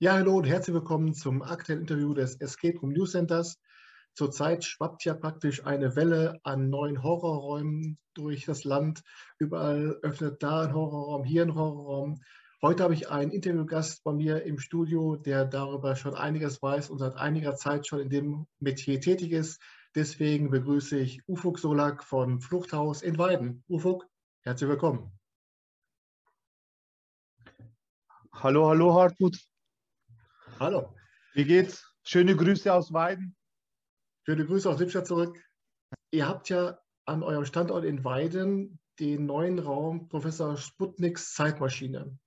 Ja, hallo und herzlich willkommen zum aktuellen Interview des Escape Room News Centers. Zurzeit schwappt ja praktisch eine Welle an neuen Horrorräumen durch das Land. Überall öffnet da ein Horrorraum, hier ein Horrorraum. Heute habe ich einen Interviewgast bei mir im Studio, der darüber schon einiges weiß und seit einiger Zeit schon in dem Metier tätig ist. Deswegen begrüße ich Ufuk Solak von Fluchthaus in Weiden. Ufuk, herzlich willkommen. Hallo, hallo Hartmut. Hallo. Wie geht's? Schöne Grüße aus Weiden. Schöne Grüße aus Lippstadt zurück. Ihr habt ja an eurem Standort in Weiden den neuen Raum Professor Sputniks Zeitmaschine.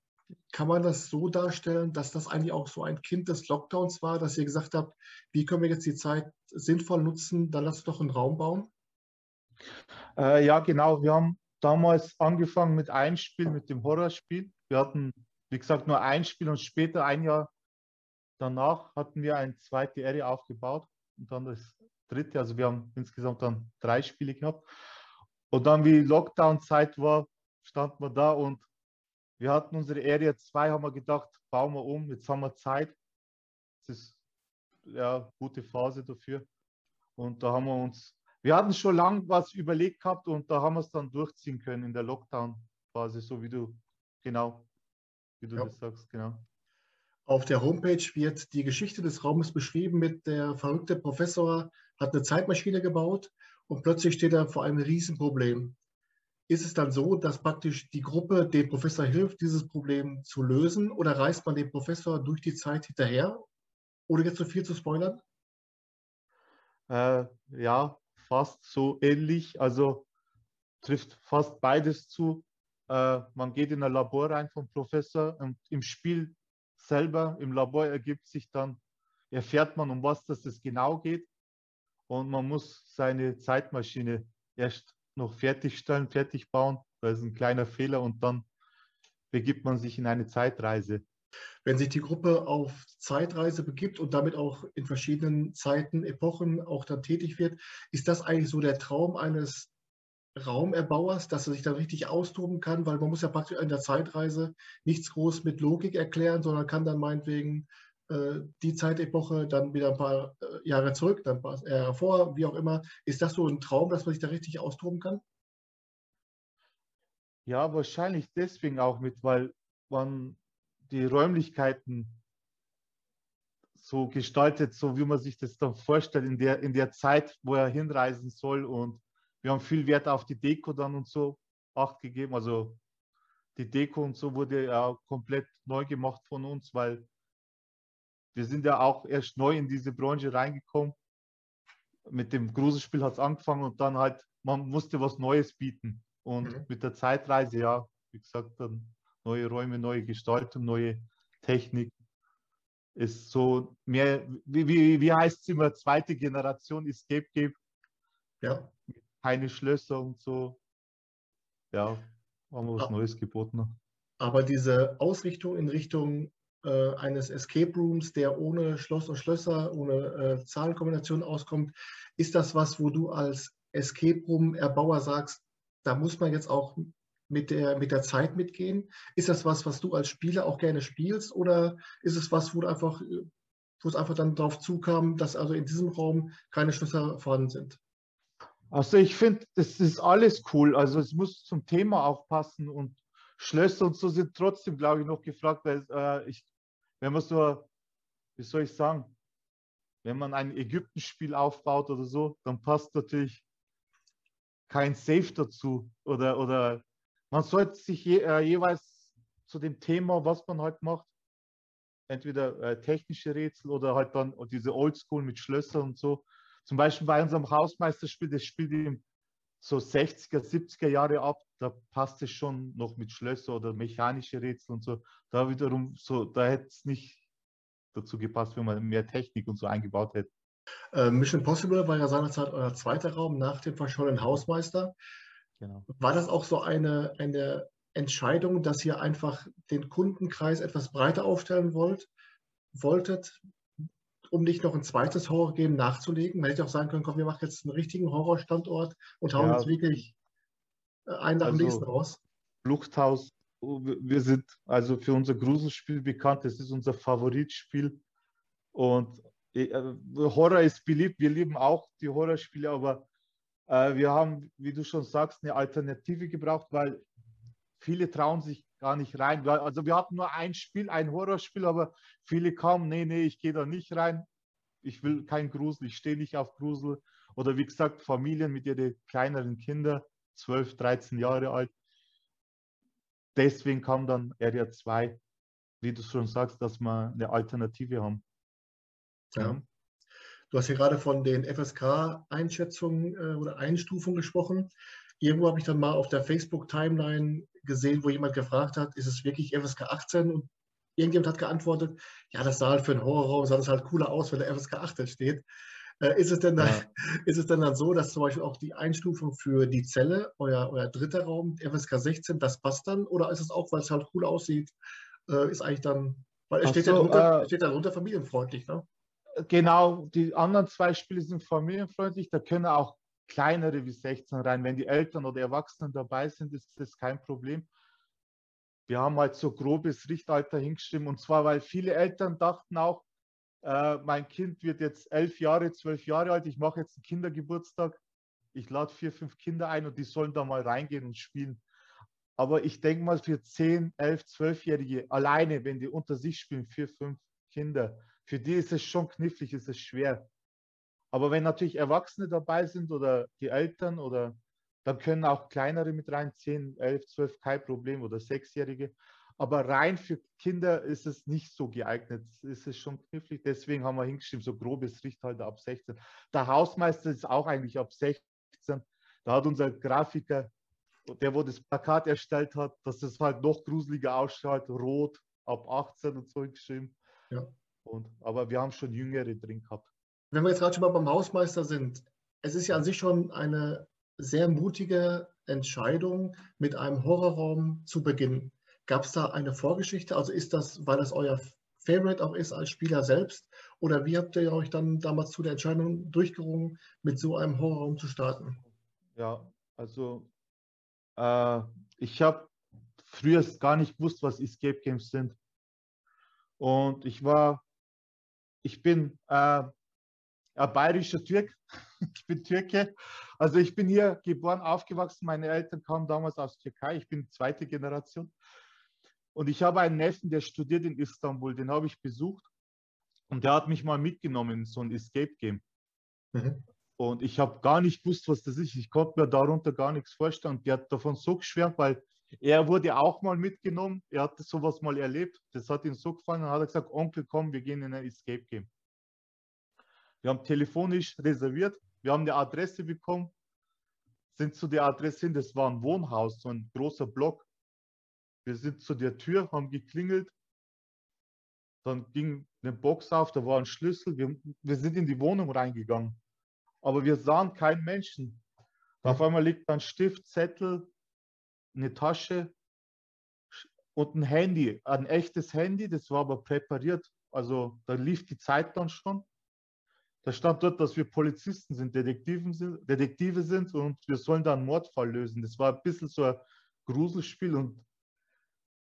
Kann man das so darstellen, dass das eigentlich auch so ein Kind des Lockdowns war, dass ihr gesagt habt, wie können wir jetzt die Zeit sinnvoll nutzen, dann lasst doch einen Raum bauen? Äh, ja, genau. Wir haben damals angefangen mit einem Spiel, mit dem Horrorspiel. Wir hatten, wie gesagt, nur ein Spiel und später, ein Jahr danach hatten wir eine zweite Area aufgebaut und dann das dritte. Also wir haben insgesamt dann drei Spiele gehabt. Und dann, wie Lockdown-Zeit war, standen wir da und wir hatten unsere Area 2, haben wir gedacht, bauen wir um, jetzt haben wir Zeit. Das ist ja eine gute Phase dafür. Und da haben wir uns, wir hatten schon lange was überlegt gehabt und da haben wir es dann durchziehen können in der Lockdown-Phase, so wie du, genau, wie du ja. das sagst, genau. Auf der Homepage wird die Geschichte des Raumes beschrieben mit der verrückte Professor hat eine Zeitmaschine gebaut und plötzlich steht er vor einem Riesenproblem. Ist es dann so, dass praktisch die Gruppe dem Professor hilft, dieses Problem zu lösen oder reist man dem Professor durch die Zeit hinterher? Oder jetzt so viel zu spoilern? Äh, ja, fast so ähnlich. Also trifft fast beides zu. Äh, man geht in ein Labor rein vom Professor und im Spiel selber im Labor ergibt sich dann, erfährt man, um was das genau geht. Und man muss seine Zeitmaschine erst noch fertigstellen, fertig bauen. Da ist ein kleiner Fehler und dann begibt man sich in eine Zeitreise. Wenn sich die Gruppe auf Zeitreise begibt und damit auch in verschiedenen Zeiten, Epochen auch dann tätig wird, ist das eigentlich so der Traum eines Raumerbauers, dass er sich dann richtig austoben kann, weil man muss ja praktisch in der Zeitreise nichts groß mit Logik erklären, sondern kann dann meinetwegen äh, die Zeitepoche dann wieder ein paar äh, Jahre zurück, dann ein paar wie auch immer. Ist das so ein Traum, dass man sich da richtig austoben kann? Ja, wahrscheinlich deswegen auch mit, weil man die Räumlichkeiten so gestaltet, so wie man sich das dann vorstellt, in der, in der Zeit, wo er hinreisen soll und wir haben viel Wert auf die Deko dann und so Acht gegeben. Also die Deko und so wurde ja komplett neu gemacht von uns, weil wir sind ja auch erst neu in diese Branche reingekommen. Mit dem Gruselspiel hat es angefangen und dann halt, man musste was Neues bieten. Und mhm. mit der Zeitreise, ja, wie gesagt, dann neue Räume, neue Gestaltung, neue Technik. Ist so mehr, wie, wie, wie heißt es immer, zweite Generation Escape Game. Ja keine Schlösser und so. Ja, haben wir was ah. Neues geboten. Aber diese Ausrichtung in Richtung äh, eines Escape Rooms, der ohne Schloss und Schlösser, ohne äh, Zahlenkombination auskommt, ist das was, wo du als Escape Room Erbauer sagst, da muss man jetzt auch mit der, mit der Zeit mitgehen? Ist das was, was du als Spieler auch gerne spielst oder ist es was, wo du einfach, wo es einfach dann darauf zukam, dass also in diesem Raum keine Schlösser vorhanden sind? Also ich finde, das ist alles cool. Also es muss zum Thema auch passen und Schlösser und so sind trotzdem, glaube ich, noch gefragt, weil äh, ich, wenn man so, wie soll ich sagen, wenn man ein Ägypten-Spiel aufbaut oder so, dann passt natürlich kein Safe dazu oder, oder man sollte sich je, äh, jeweils zu dem Thema, was man halt macht, entweder äh, technische Rätsel oder halt dann diese Oldschool mit Schlössern und so, zum Beispiel bei unserem Hausmeisterspiel, das spielt im so 60er, 70er Jahre ab, da passt es schon noch mit Schlösser oder mechanische Rätsel und so. Da wiederum so, da hätte es nicht dazu gepasst, wenn man mehr Technik und so eingebaut hätte. Äh, Mission Possible war ja seinerzeit euer zweiter Raum nach dem verschollenen Hausmeister. Genau. War das auch so eine, eine Entscheidung, dass ihr einfach den Kundenkreis etwas breiter aufstellen wollt, wolltet? Um nicht noch ein zweites Horror-Game nachzulegen. Man hätte auch sagen können, komm, wir machen jetzt einen richtigen Horrorstandort und hauen ja. jetzt wirklich äh, einen nach dem also, nächsten raus. Fluchthaus wir sind also für unser Gruselspiel bekannt. Das ist unser Favoritspiel. Und äh, Horror ist beliebt. Wir lieben auch die Horrorspiele, aber äh, wir haben, wie du schon sagst, eine Alternative gebraucht, weil viele trauen sich gar nicht rein. Also wir hatten nur ein Spiel, ein Horrorspiel, aber viele kamen, nee, nee, ich gehe da nicht rein. Ich will kein Grusel, ich stehe nicht auf Grusel. Oder wie gesagt, Familien mit ihren kleineren Kindern, 12, 13 Jahre alt. Deswegen kam dann Area 2, wie du schon sagst, dass wir eine Alternative haben. Ja. Du hast hier gerade von den FSK-Einschätzungen äh, oder Einstufungen gesprochen. Irgendwo habe ich dann mal auf der Facebook-Timeline gesehen, wo jemand gefragt hat, ist es wirklich FSK 18? Und irgendjemand hat geantwortet, ja, das sah halt für einen Horrorraum, sah das halt cooler aus, wenn der FSK 18 steht. Äh, ist, es denn dann, ja. ist es denn dann so, dass zum Beispiel auch die Einstufung für die Zelle, euer, euer dritter Raum, FSK 16, das passt dann? Oder ist es auch, weil es halt cool aussieht, äh, ist eigentlich dann, weil es steht, so, ja drunter, äh, steht darunter familienfreundlich, ne? Genau, die anderen zwei Spiele sind familienfreundlich, da können auch kleinere wie 16 rein. Wenn die Eltern oder Erwachsenen dabei sind, ist das kein Problem. Wir haben halt so grobes Richtalter hingestimmt und zwar, weil viele Eltern dachten auch, äh, mein Kind wird jetzt elf Jahre, zwölf Jahre alt, ich mache jetzt einen Kindergeburtstag, ich lade vier, fünf Kinder ein und die sollen da mal reingehen und spielen. Aber ich denke mal, für zehn, elf, zwölfjährige alleine, wenn die unter sich spielen, vier, fünf Kinder, für die ist es schon knifflig, ist es schwer. Aber wenn natürlich Erwachsene dabei sind oder die Eltern oder dann können auch kleinere mit rein, 10, 11, 12, kein Problem oder Sechsjährige. Aber rein für Kinder ist es nicht so geeignet. Es ist schon knifflig. Deswegen haben wir hingeschrieben, so grobes Richthalter ab 16. Der Hausmeister ist auch eigentlich ab 16. Da hat unser Grafiker, der wo das Plakat erstellt hat, dass es halt noch gruseliger ausschaut, rot ab 18 und so geschrieben. Ja. Und, aber wir haben schon Jüngere drin gehabt. Wenn wir jetzt gerade schon mal beim Hausmeister sind, es ist ja an sich schon eine sehr mutige Entscheidung, mit einem Horrorraum zu beginnen. Gab es da eine Vorgeschichte? Also ist das, weil das euer Favorite auch ist als Spieler selbst? Oder wie habt ihr euch dann damals zu der Entscheidung durchgerungen, mit so einem Horrorraum zu starten? Ja, also äh, ich habe früher gar nicht gewusst, was Escape Games sind. Und ich war, ich bin äh, ein bayerischer Türk. ich bin Türke. Also ich bin hier geboren, aufgewachsen. Meine Eltern kamen damals aus Türkei. Ich bin zweite Generation. Und ich habe einen Neffen, der studiert in Istanbul. Den habe ich besucht. Und der hat mich mal mitgenommen in so ein Escape Game. Mhm. Und ich habe gar nicht gewusst, was das ist. Ich konnte mir darunter gar nichts vorstellen. Und der hat davon so geschwärmt, weil er wurde auch mal mitgenommen. Er hat sowas mal erlebt. Das hat ihm so gefallen. Und dann hat er gesagt, Onkel, komm, wir gehen in ein Escape Game. Wir haben telefonisch reserviert, wir haben eine Adresse bekommen, sind zu der Adresse hin, das war ein Wohnhaus, so ein großer Block. Wir sind zu der Tür, haben geklingelt, dann ging eine Box auf, da war ein Schlüssel, wir, wir sind in die Wohnung reingegangen, aber wir sahen keinen Menschen. Auf einmal liegt ein Stift, Zettel, eine Tasche und ein Handy, ein echtes Handy, das war aber präpariert. Also da lief die Zeit dann schon. Da stand dort, dass wir Polizisten sind, Detektiven sind, Detektive sind und wir sollen da einen Mordfall lösen. Das war ein bisschen so ein Gruselspiel und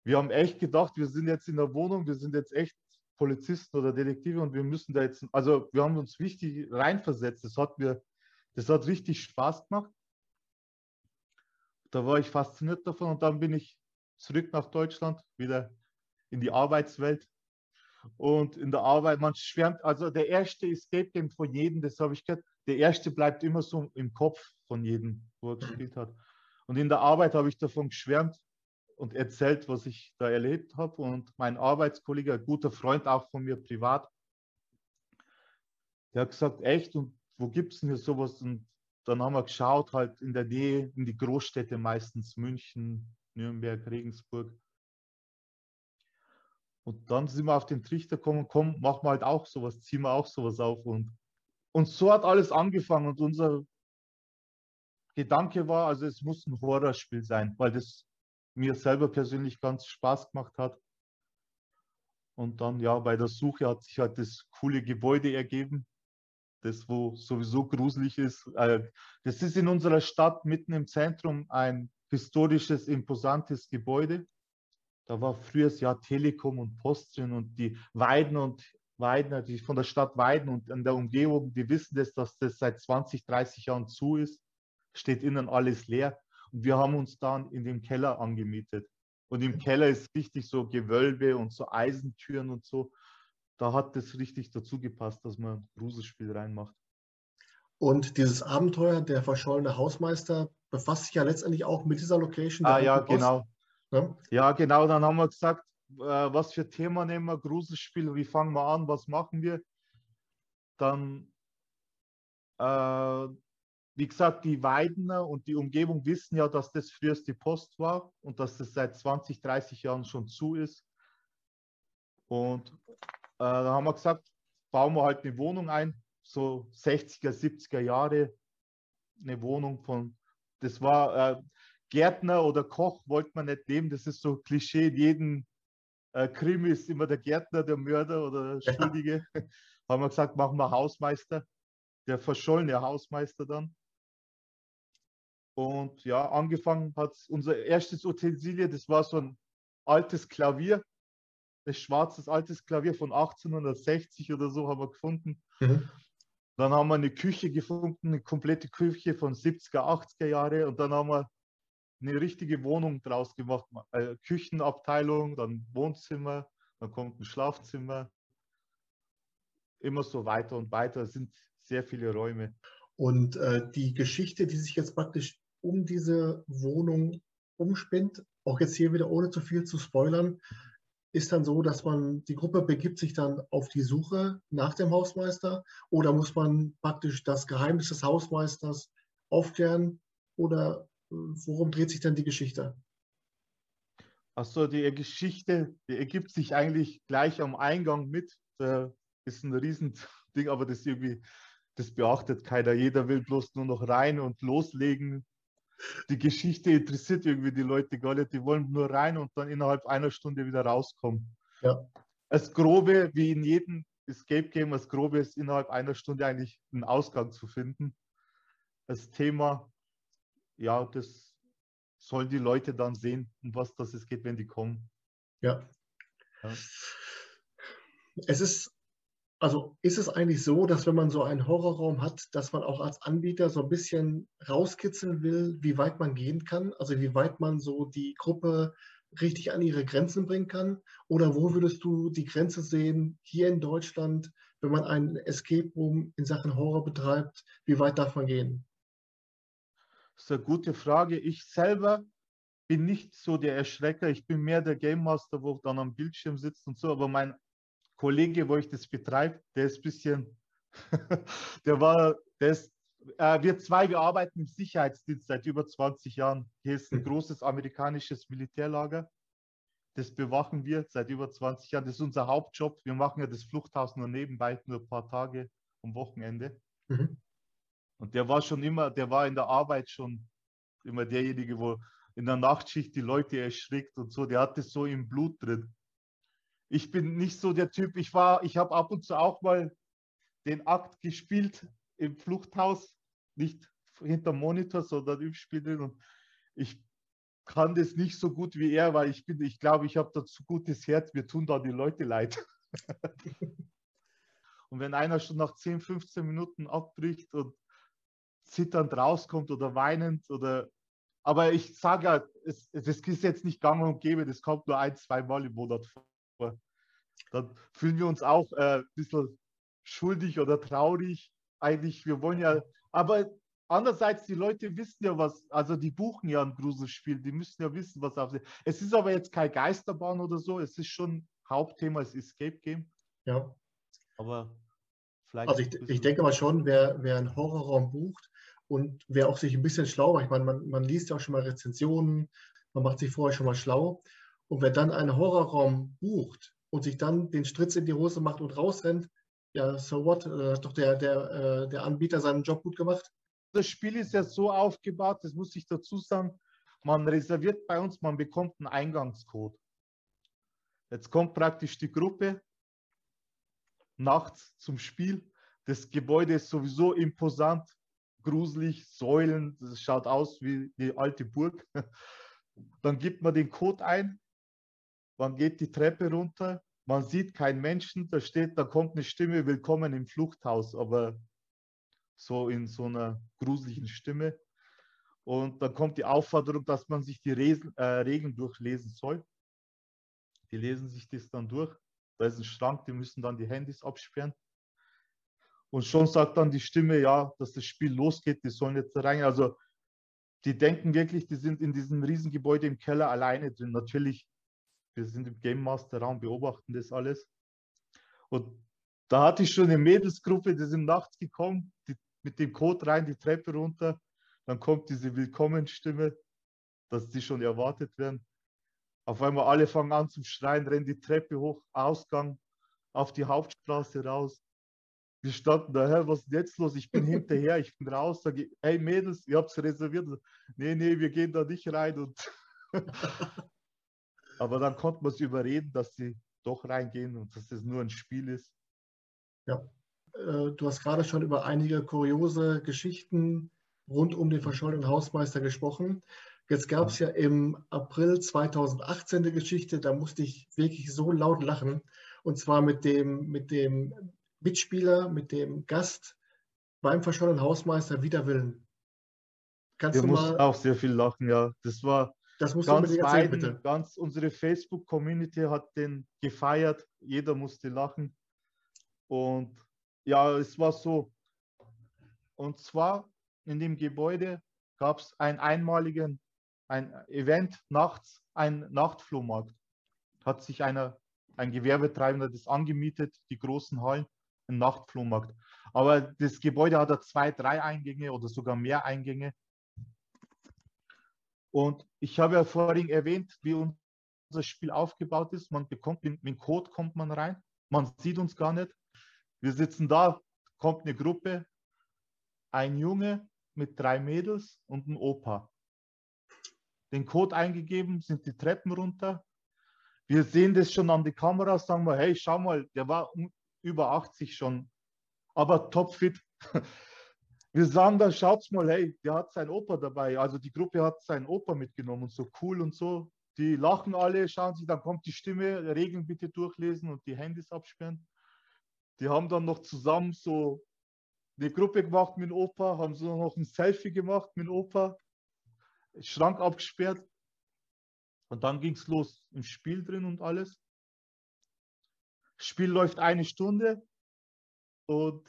wir haben echt gedacht, wir sind jetzt in der Wohnung, wir sind jetzt echt Polizisten oder Detektive und wir müssen da jetzt, also wir haben uns wichtig reinversetzt. Das hat mir, das hat richtig Spaß gemacht. Da war ich fasziniert davon und dann bin ich zurück nach Deutschland, wieder in die Arbeitswelt und in der Arbeit, man schwärmt, also der erste Escape Game von jedem, das habe ich gehört, der erste bleibt immer so im Kopf von jedem, wo er gespielt hat. Und in der Arbeit habe ich davon geschwärmt und erzählt, was ich da erlebt habe. Und mein Arbeitskollege, ein guter Freund auch von mir privat, der hat gesagt, echt, und wo gibt es denn hier sowas? Und dann haben wir geschaut, halt in der Nähe, in die Großstädte meistens, München, Nürnberg, Regensburg. Und dann sind wir auf den Trichter gekommen, komm, machen wir halt auch sowas, ziehen wir auch sowas auf. Und, und so hat alles angefangen. Und unser Gedanke war, also es muss ein Horrorspiel sein, weil das mir selber persönlich ganz Spaß gemacht hat. Und dann, ja, bei der Suche hat sich halt das coole Gebäude ergeben, das wo sowieso gruselig ist. Äh, das ist in unserer Stadt mitten im Zentrum ein historisches, imposantes Gebäude Da war früher ja Telekom und Post drin und die Weiden und Weiden, die von der Stadt Weiden und in der Umgebung, die wissen das, dass das seit 20, 30 Jahren zu ist. Steht innen alles leer. Und wir haben uns dann in dem Keller angemietet. Und im Keller ist richtig so Gewölbe und so Eisentüren und so. Da hat das richtig dazu gepasst, dass man ein Gruselspiel reinmacht. Und dieses Abenteuer, der verschollene Hausmeister, befasst sich ja letztendlich auch mit dieser Location. Ah ja, genau. Ja? ja? genau. Dann haben wir gesagt, äh, was für Thema nehmen wir, Gruselspiel, wie fangen wir an, was machen wir? Dann äh, wie gesagt, die Weidener und die Umgebung wissen ja, dass das früher die Post war und dass das seit 20, 30 Jahren schon zu ist. Und äh, da haben wir gesagt, bauen wir halt eine Wohnung ein, so 60er, 70er Jahre, eine Wohnung von, das war äh, Gärtner oder Koch wollte man nicht leben, das ist so Klischee, in jedem äh, Krimi ist immer der Gärtner, der Mörder oder der Schuldige. Ja. haben wir gesagt, machen wir Hausmeister, der verschollene Hausmeister dann. Und ja, angefangen hat unser erstes Utensilie, das war so ein altes Klavier, ein schwarzes altes Klavier von 1860 oder so haben wir gefunden. Mhm. Dann haben wir eine Küche gefunden, eine komplette Küche von 70er, 80er Jahre und dann haben wir eine richtige Wohnung draus gemacht. Äh, Küchenabteilung, dann Wohnzimmer, dann kommt ein Schlafzimmer. Immer so weiter und weiter. Es sind sehr viele Räume. Und äh, die Geschichte, die sich jetzt praktisch um diese Wohnung umspinnt, auch jetzt hier wieder ohne zu viel zu spoilern, ist dann so, dass man, die Gruppe begibt sich dann auf die Suche nach dem Hausmeister oder muss man praktisch das Geheimnis des Hausmeisters aufklären oder worum dreht sich dann die Geschichte? Achso, die Geschichte, die ergibt sich eigentlich gleich am Eingang mit. Da ist ein Riesending, aber das irgendwie, das beachtet keiner. Jeder will bloß nur noch rein und loslegen die Geschichte interessiert irgendwie die Leute gar nicht. Die wollen nur rein und dann innerhalb einer Stunde wieder rauskommen. Ja. Das Grobe, wie in jedem Escape Game, das Grobe ist innerhalb einer Stunde eigentlich einen Ausgang zu finden. Das Thema, ja, das sollen die Leute dann sehen, um was das es geht, wenn die kommen. Ja. ja. Es ist also ist es eigentlich so, dass wenn man so einen Horrorraum hat, dass man auch als Anbieter so ein bisschen rauskitzeln will, wie weit man gehen kann? Also wie weit man so die Gruppe richtig an ihre Grenzen bringen kann? Oder wo würdest du die Grenze sehen hier in Deutschland, wenn man einen Escape Room in Sachen Horror betreibt? Wie weit darf man gehen? Das ist eine gute Frage. Ich selber bin nicht so der Erschrecker. Ich bin mehr der Game Master, wo dann am Bildschirm sitzt und so. Aber mein Kollege, wo ich das betreibe, der ist ein bisschen, der war, der ist, äh, wir zwei, wir arbeiten im Sicherheitsdienst seit über 20 Jahren. Hier ist ein hm. großes amerikanisches Militärlager. Das bewachen wir seit über 20 Jahren. Das ist unser Hauptjob. Wir machen ja das Fluchthaus nur nebenbei, nur ein paar Tage am Wochenende. Mhm. Und der war schon immer, der war in der Arbeit schon immer derjenige, wo in der Nachtschicht die Leute erschrickt und so. Der hat das so im Blut drin ich bin nicht so der Typ, ich war, ich habe ab und zu auch mal den Akt gespielt im Fluchthaus, nicht hinter Monitor, sondern im Spiel drin und ich kann das nicht so gut wie er, weil ich bin, ich glaube, ich habe da zu gutes Herz, mir tun da die Leute leid. und wenn einer schon nach 10, 15 Minuten abbricht und zitternd rauskommt oder weinend oder aber ich sage ja, es, es ist jetzt nicht gang und gäbe, das kommt nur ein, zwei Mal im Monat vor dann fühlen wir uns auch äh, ein bisschen schuldig oder traurig. Eigentlich, wir wollen ja, aber andererseits, die Leute wissen ja was, also die buchen ja ein Gruselspiel, die müssen ja wissen, was auf sie. Es ist aber jetzt kein Geisterbahn oder so, es ist schon Hauptthema, es ist Escape Game. Ja. Aber vielleicht. Also ich, ich denke mal schon, wer, wer einen Horrorraum bucht und wer auch sich ein bisschen schlau macht, ich meine, man, man liest ja auch schon mal Rezensionen, man macht sich vorher schon mal schlau. Und wer dann einen Horrorraum bucht und sich dann den Stritz in die Hose macht und rausrennt, ja, so what? Äh, hat doch der, der, äh, der Anbieter seinen Job gut gemacht. Das Spiel ist ja so aufgebaut, das muss ich dazu sagen, man reserviert bei uns, man bekommt einen Eingangscode. Jetzt kommt praktisch die Gruppe nachts zum Spiel. Das Gebäude ist sowieso imposant, gruselig, Säulen, das schaut aus wie die alte Burg. Dann gibt man den Code ein man geht die Treppe runter, man sieht keinen Menschen, da steht, da kommt eine Stimme, willkommen im Fluchthaus, aber so in so einer gruseligen Stimme. Und dann kommt die Aufforderung, dass man sich die Resen, äh, Regeln durchlesen soll. Die lesen sich das dann durch. Da ist ein Schrank, die müssen dann die Handys absperren. Und schon sagt dann die Stimme, ja, dass das Spiel losgeht, die sollen jetzt rein. Also die denken wirklich, die sind in diesem Riesengebäude im Keller alleine drin. Natürlich, wir sind im Game Master Raum, beobachten das alles. Und da hatte ich schon eine Mädelsgruppe, die sind nachts gekommen, die, mit dem Code rein, die Treppe runter. Dann kommt diese Willkommenstimme, dass die schon erwartet werden. Auf einmal alle fangen an zum Schreien, rennen die Treppe hoch, Ausgang, auf die Hauptstraße raus. Wir standen daher, was ist jetzt los? Ich bin hinterher, ich bin raus, sage ich, hey Mädels, ihr habt es reserviert. Nee, nee, wir gehen da nicht rein. Und Aber dann konnte man es überreden, dass sie doch reingehen und dass es nur ein Spiel ist. Ja, äh, du hast gerade schon über einige kuriose Geschichten rund um den verschollenen Hausmeister gesprochen. Jetzt gab es ja im April 2018 eine Geschichte, da musste ich wirklich so laut lachen. Und zwar mit dem, mit dem Mitspieler, mit dem Gast beim verschollenen Hausmeister wider Willen. Kannst Wir mussten auch sehr viel lachen, ja. Das war das musst ganz erzählen, bitte. Ganz unsere Facebook-Community hat den gefeiert. Jeder musste lachen. Und ja, es war so. Und zwar in dem Gebäude gab es ein einmaligen ein Event nachts, ein Nachtflohmarkt. Hat sich einer, ein Gewerbetreibender das angemietet, die großen Hallen ein Nachtflohmarkt. Aber das Gebäude hat ja zwei, drei Eingänge oder sogar mehr Eingänge. Und ich habe ja vorhin erwähnt, wie unser Spiel aufgebaut ist. Man bekommt, mit dem Code kommt man rein. Man sieht uns gar nicht. Wir sitzen da, kommt eine Gruppe, ein Junge mit drei Mädels und ein Opa. Den Code eingegeben, sind die Treppen runter. Wir sehen das schon an die Kamera, sagen wir, hey, schau mal, der war über 80 schon, aber topfit. Wir sagen dann, schaut's mal, hey, der hat seinen Opa dabei. Also die Gruppe hat seinen Opa mitgenommen und so cool und so. Die lachen alle, schauen sich, dann kommt die Stimme, Regeln bitte durchlesen und die Handys absperren. Die haben dann noch zusammen so eine Gruppe gemacht mit dem Opa, haben so noch ein Selfie gemacht mit dem Opa, Schrank abgesperrt. Und dann ging es los im Spiel drin und alles. Spiel läuft eine Stunde und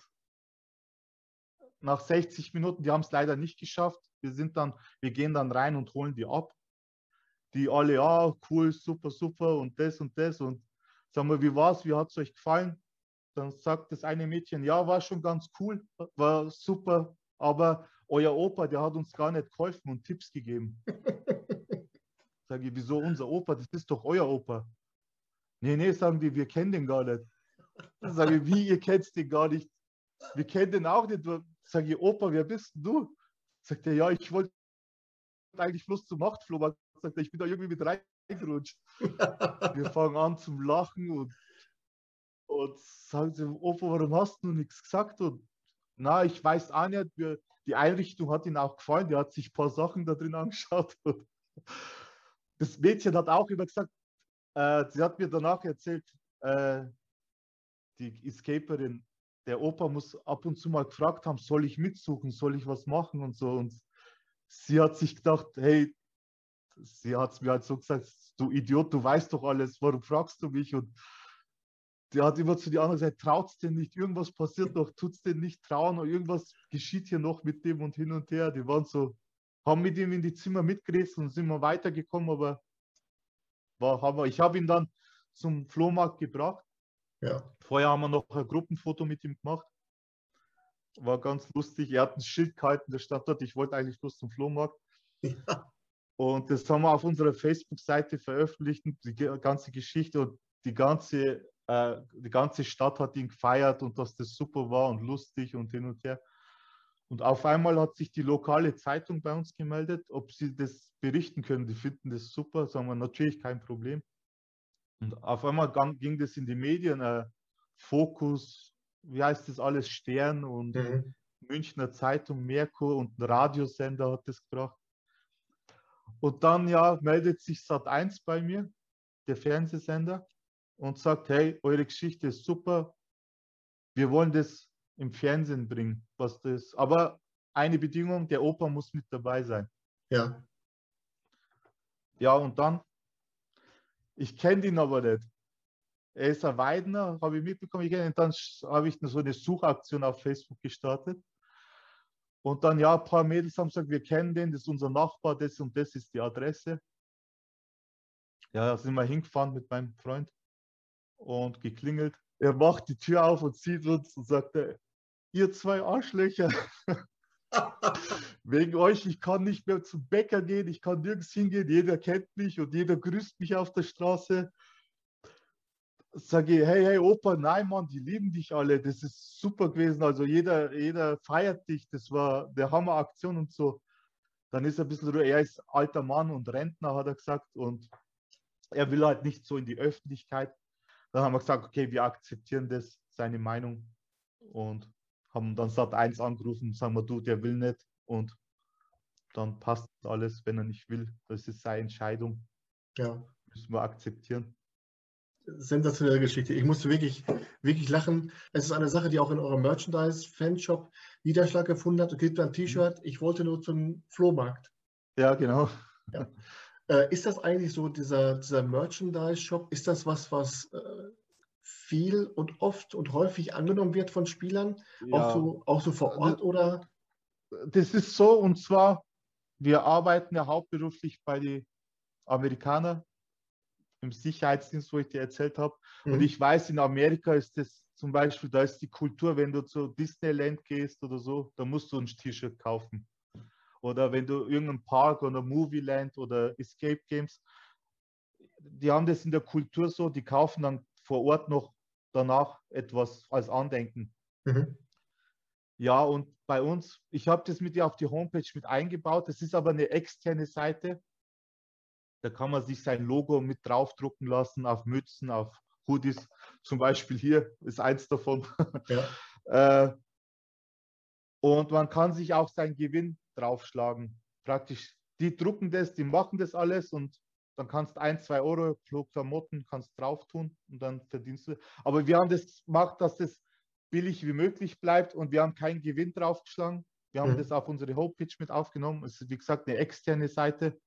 nach 60 Minuten, die haben es leider nicht geschafft. Wir sind dann, wir gehen dann rein und holen die ab. Die alle, ja, cool, super, super und das und das und sagen wir, wie war's, wie hat es euch gefallen? Dann sagt das eine Mädchen, ja, war schon ganz cool, war super, aber euer Opa, der hat uns gar nicht geholfen und Tipps gegeben. Sage ich, wieso unser Opa? Das ist doch euer Opa. Nee, nee, sagen die, wir kennen den gar nicht. Sage ich, wie, ihr kennt den gar nicht? Wir kennen den auch nicht. Sage ich, Opa, wer bist du? Sagt er, ja, ich wollte eigentlich bloß zum Machtflohmarkt. Sagt er, ich bin da irgendwie mit reingerutscht. wir fangen an zum Lachen und, und sagen sie, Opa, warum hast du nichts gesagt? Und na, ich weiß auch nicht, wir, die Einrichtung hat ihm auch gefallen, der hat sich ein paar Sachen da drin angeschaut. Das Mädchen hat auch immer gesagt, äh, sie hat mir danach erzählt, äh, die Escaperin, der Opa muss ab und zu mal gefragt haben, soll ich mitsuchen, soll ich was machen und so. Und sie hat sich gedacht, hey, sie hat es mir halt so gesagt, du Idiot, du weißt doch alles, warum fragst du mich? Und der hat immer zu den anderen gesagt, traut es denn nicht, irgendwas passiert noch, tut es denn nicht trauen, irgendwas geschieht hier noch mit dem und hin und her. Die waren so, haben mit ihm in die Zimmer mitgerissen und sind mal weitergekommen, aber war Hammer. Ich habe ihn dann zum Flohmarkt gebracht. Ja. Vorher haben wir noch ein Gruppenfoto mit ihm gemacht. War ganz lustig. Er hat ein Schild gehalten, der stand dort, ich wollte eigentlich bloß zum Flohmarkt. Ja. Und das haben wir auf unserer Facebook-Seite veröffentlicht, die ganze Geschichte und die ganze, äh, die ganze Stadt hat ihn gefeiert und dass das super war und lustig und hin und her. Und auf einmal hat sich die lokale Zeitung bei uns gemeldet, ob sie das berichten können. Die finden das super, sagen wir natürlich kein Problem. Und auf einmal ging das in die Medien, äh, Fokus, wie heißt das alles, Stern und mhm. Münchner Zeitung, Merkur und ein Radiosender hat das gebracht. Und dann ja meldet sich Sat1 bei mir der Fernsehsender, und sagt, hey, eure Geschichte ist super, wir wollen das im Fernsehen bringen, was das, aber eine Bedingung, der Opa muss mit dabei sein. Ja. Ja, und dann, ich kenne ihn aber nicht. Er ist ein Weidner, habe ich mitbekommen. Ich ihn, dann habe ich so eine Suchaktion auf Facebook gestartet. Und dann, ja, ein paar Mädels haben gesagt, wir kennen den, das ist unser Nachbar, das und das ist die Adresse. Ja, da sind wir hingefahren mit meinem Freund und geklingelt. Er macht die Tür auf und sieht uns und sagt, ihr zwei Arschlöcher, wegen euch, ich kann nicht mehr zum Bäcker gehen, ich kann nirgends hingehen, jeder kennt mich und jeder grüßt mich auf der Straße. Sage ich, hey, hey, Opa, nein, Mann, die lieben dich alle, das ist super gewesen, also jeder, jeder feiert dich, das war der Hammeraktion und so. Dann ist er ein bisschen ruhig, er ist alter Mann und Rentner, hat er gesagt, und er will halt nicht so in die Öffentlichkeit. Dann haben wir gesagt, okay, wir akzeptieren das, seine Meinung und haben dann Sat 1 angerufen, sagen wir, du, der will nicht und dann passt alles, wenn er nicht will. Das ist seine Entscheidung. Ja. Müssen wir akzeptieren. Sensationelle Geschichte. Ich musste wirklich, wirklich lachen. Es ist eine Sache, die auch in eurem Merchandise-Fanshop Niederschlag gefunden hat. Es gibt ein T-Shirt, ich wollte nur zum Flohmarkt. Ja, genau. Ja. Äh, ist das eigentlich so, dieser, dieser Merchandise-Shop, ist das was, was äh, viel und oft und häufig angenommen wird von Spielern? Ja. Auch, so, auch so vor Ort oder? Das ist so, und zwar, wir arbeiten ja hauptberuflich bei den Amerikanern im Sicherheitsdienst, wo ich dir erzählt habe. Mhm. Und ich weiß, in Amerika ist das zum Beispiel, da ist die Kultur, wenn du zu Disneyland gehst oder so, da musst du ein T-Shirt kaufen. Oder wenn du irgendeinen Park oder Movieland oder Escape Games, die haben das in der Kultur so, die kaufen dann vor Ort noch danach etwas als Andenken. Mhm. Ja, und bei uns, ich habe das mit dir auf die Homepage mit eingebaut. Das ist aber eine externe Seite. Da kann man sich sein Logo mit draufdrucken lassen auf Mützen, auf Hoodies. Zum Beispiel hier ist eins davon. Ja. äh, und man kann sich auch seinen Gewinn draufschlagen. Praktisch, die drucken das, die machen das alles und dann kannst du ein, zwei Euro pro Klamotten kannst drauf tun und dann verdienst du. Aber wir haben das gemacht, dass das billig wie möglich bleibt und wir haben keinen Gewinn draufgeschlagen. Wir haben mhm. das auf unsere Homepage mit aufgenommen. Es ist wie gesagt eine externe Seite.